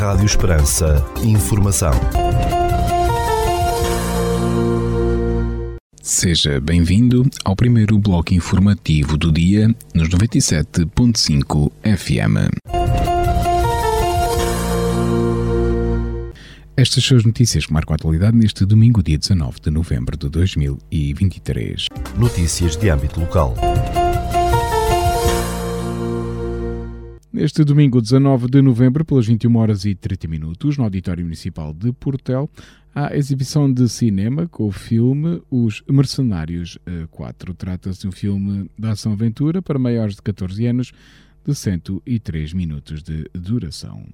Rádio Esperança. Informação. Seja bem-vindo ao primeiro bloco informativo do dia nos 97.5 FM. Estas são as notícias que marcam a atualidade neste domingo, dia 19 de novembro de 2023. Notícias de âmbito local. Neste domingo, 19 de novembro, pelas 21 horas e 30 minutos, no Auditório Municipal de Portel, há exibição de cinema com o filme Os Mercenários 4. Trata-se de um filme de ação-aventura para maiores de 14 anos, de 103 minutos de duração.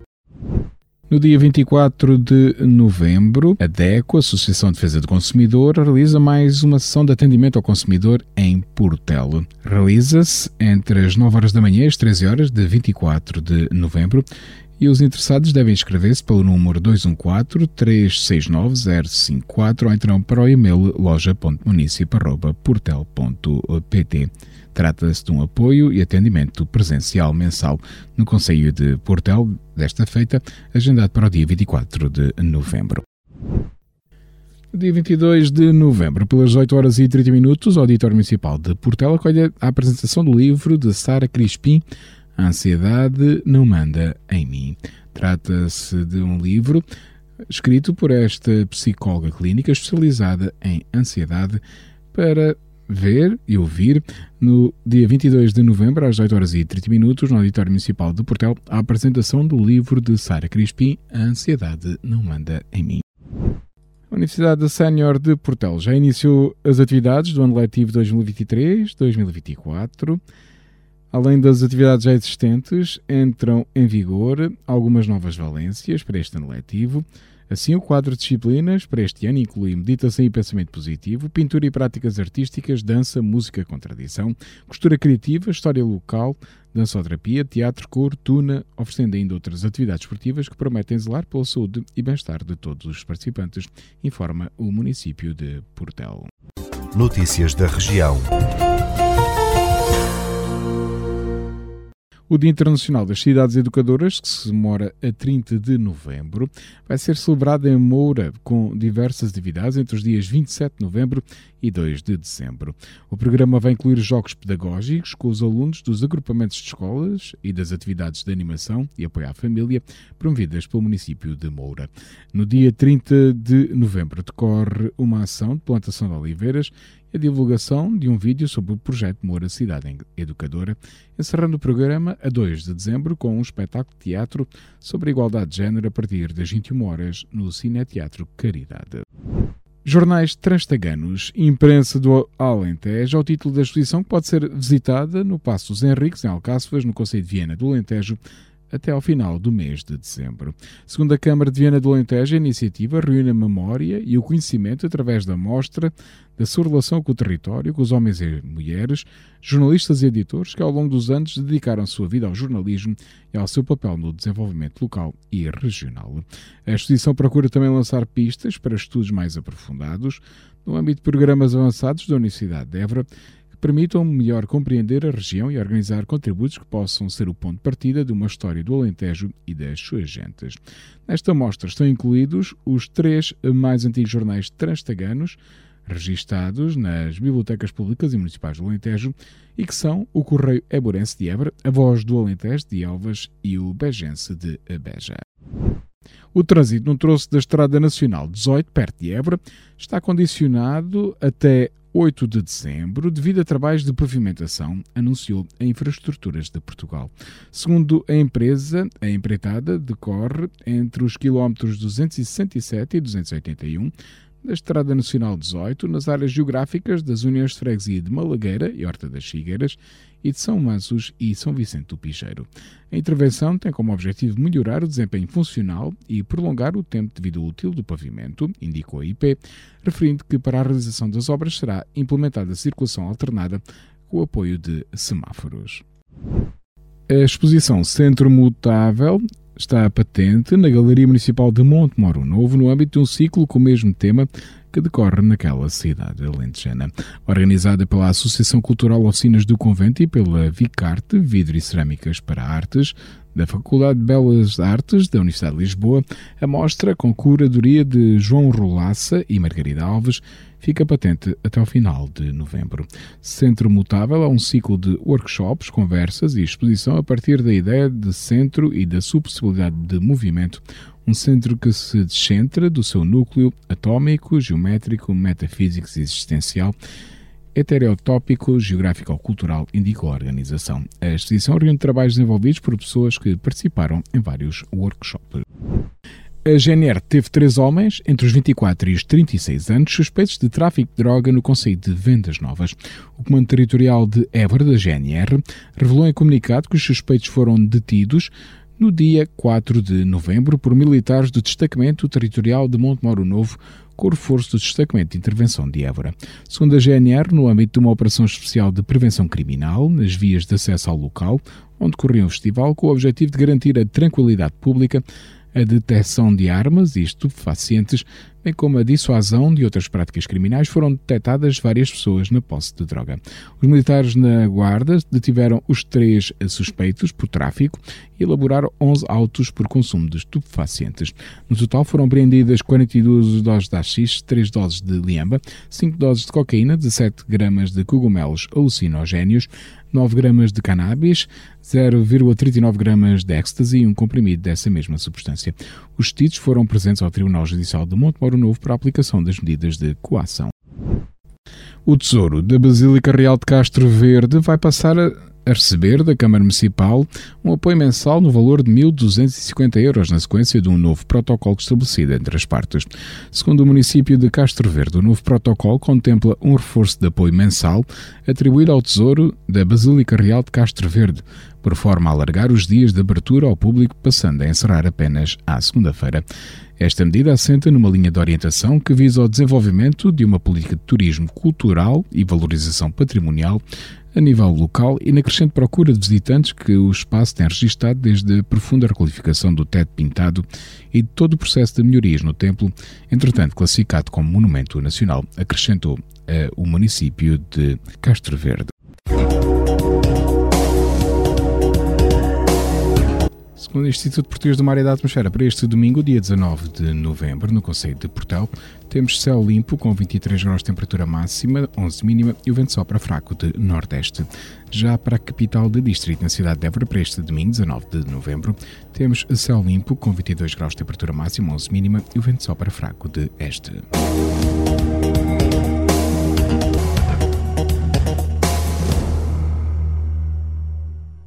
No dia 24 de novembro, a DECO, Associação de Defesa do Consumidor, realiza mais uma sessão de atendimento ao consumidor em Portelo. Realiza-se entre as 9 horas da manhã e as 13 horas de 24 de novembro e os interessados devem inscrever-se pelo número 214-369-054 ou então para o e-mail loja.municip.portel.pt. Trata-se de um apoio e atendimento presencial mensal no Conselho de Portel, desta feita, agendado para o dia 24 de novembro. No dia 22 de novembro, pelas 8 horas e 30 minutos, o Auditório Municipal de Portel acolhe a apresentação do livro de Sara Crispim, A Ansiedade Não Manda em Mim. Trata-se de um livro escrito por esta psicóloga clínica especializada em ansiedade para ver e ouvir no dia 22 de novembro, às 8 horas e 30 minutos, no Auditório Municipal de Portel, a apresentação do livro de Sara Crispim, A Ansiedade Não Manda em Mim. A Universidade Sénior de Portel já iniciou as atividades do ano letivo 2023-2024. Além das atividades já existentes, entram em vigor algumas novas valências para este ano letivo. Assim, o quadro de disciplinas para este ano inclui meditação e pensamento positivo, pintura e práticas artísticas, dança, música com tradição, costura criativa, história local, dançoterapia, teatro, cor, tuna, oferecendo ainda outras atividades esportivas que prometem zelar pela saúde e bem-estar de todos os participantes, informa o município de Portel. Notícias da região. O Dia Internacional das Cidades Educadoras, que se demora a 30 de novembro, vai ser celebrado em Moura, com diversas atividades entre os dias 27 de novembro e 2 de dezembro. O programa vai incluir jogos pedagógicos com os alunos dos agrupamentos de escolas e das atividades de animação e apoio à família promovidas pelo município de Moura. No dia 30 de novembro decorre uma ação de plantação de oliveiras a divulgação de um vídeo sobre o projeto Moura Cidade Educadora, encerrando o programa a 2 de dezembro com um espetáculo de teatro sobre a igualdade de género a partir das 21 horas no Cineteatro Caridade. Jornais Transtaganos, imprensa do Alentejo, ao título da exposição que pode ser visitada no Passo dos Henriques, em Alcáçovas, no Conselho de Viena do Alentejo, até ao final do mês de dezembro. Segundo a Câmara de Viana do Alentejo, a iniciativa reúne a memória e o conhecimento através da mostra da sua relação com o território, com os homens e mulheres, jornalistas e editores que ao longo dos anos dedicaram sua vida ao jornalismo e ao seu papel no desenvolvimento local e regional. A exposição procura também lançar pistas para estudos mais aprofundados no âmbito de programas avançados da Universidade de Évora permitam melhor compreender a região e organizar contributos que possam ser o ponto de partida de uma história do Alentejo e das suas gentes. Nesta mostra estão incluídos os três mais antigos jornais transtaganos, registados nas bibliotecas públicas e municipais do Alentejo e que são o Correio Eborense de Évora, a Voz do Alentejo de Elvas e o Begense de Beja. O trânsito no troço da Estrada Nacional 18, perto de Évora, está condicionado até 8 de dezembro devido a trabalhos de pavimentação, anunciou a Infraestruturas de Portugal. Segundo a empresa, a empreitada decorre entre os quilómetros 267 e 281 da Estrada Nacional 18, nas áreas geográficas das Uniões de Freguesia de Malagueira e Horta das Figueiras e de São Mansos e São Vicente do Picheiro. A intervenção tem como objetivo melhorar o desempenho funcional e prolongar o tempo de vida útil do pavimento, indicou a IP, referindo que para a realização das obras será implementada circulação alternada com o apoio de semáforos. A exposição Centro Mutável está patente na Galeria Municipal de Monte Moro Novo no âmbito de um ciclo com o mesmo tema que decorre naquela cidade alentejana. Organizada pela Associação Cultural Oficinas do Convento e pela Vicarte, Vidro e Cerâmicas para Artes, da Faculdade de Belas Artes da Universidade de Lisboa, a mostra, com curadoria de João Rolaça e Margarida Alves, fica patente até ao final de novembro. Centro Mutável é um ciclo de workshops, conversas e exposição a partir da ideia de centro e da sua possibilidade de movimento, um centro que se descentra do seu núcleo atômico, geométrico, metafísico e existencial heterotópico geográfico-cultural, indicou a organização. A exposição reúne trabalhos desenvolvidos por pessoas que participaram em vários workshops. A GNR teve três homens, entre os 24 e os 36 anos, suspeitos de tráfico de droga no Conselho de Vendas Novas. O Comando Territorial de Évora, da GNR, revelou em comunicado que os suspeitos foram detidos no dia 4 de novembro por militares do Destacamento Territorial de Montemoro Novo, com o reforço do Destacamento de Intervenção de Évora. Segundo a GNR, no âmbito de uma operação especial de prevenção criminal, nas vias de acesso ao local onde corria o festival, com o objetivo de garantir a tranquilidade pública, a detecção de armas e estupefacientes, bem como a dissuasão de outras práticas criminais, foram detectadas várias pessoas na posse de droga. Os militares na guarda detiveram os três suspeitos por tráfico e elaboraram 11 autos por consumo de estupefacientes. No total foram apreendidas 42 doses de AX, 3 doses de liamba, 5 doses de cocaína, 17 gramas de cogumelos alucinogénios, 9 gramas de cannabis, 0,39 gramas de ecstasy e um comprimido dessa mesma substância. Os detidos foram presentes ao Tribunal Judicial de Montemoro Novo para a aplicação das medidas de coação. O Tesouro da Basílica Real de Castro Verde vai passar a a receber da Câmara Municipal um apoio mensal no valor de 1.250 euros na sequência de um novo protocolo estabelecido entre as partes. Segundo o município de Castro Verde, o novo protocolo contempla um reforço de apoio mensal atribuído ao Tesouro da Basílica Real de Castro Verde, por forma a alargar os dias de abertura ao público, passando a encerrar apenas à segunda-feira. Esta medida assenta numa linha de orientação que visa o desenvolvimento de uma política de turismo cultural e valorização patrimonial a nível local e na crescente procura de visitantes que o espaço tem registado desde a profunda requalificação do teto pintado e de todo o processo de melhorias no templo, entretanto classificado como monumento nacional, acrescentou uh, o município de Castro Verde. Segundo o Instituto Português do Mar e da Atmosfera, para este domingo, dia 19 de novembro, no Conselho de Portel, temos céu limpo com 23 graus de temperatura máxima, 11 mínima e o vento sopra fraco de nordeste. Já para a capital de distrito, na cidade de Évora, para este domingo, 19 de novembro, temos céu limpo com 22 graus de temperatura máxima, 11 mínima e o vento sopra fraco de este.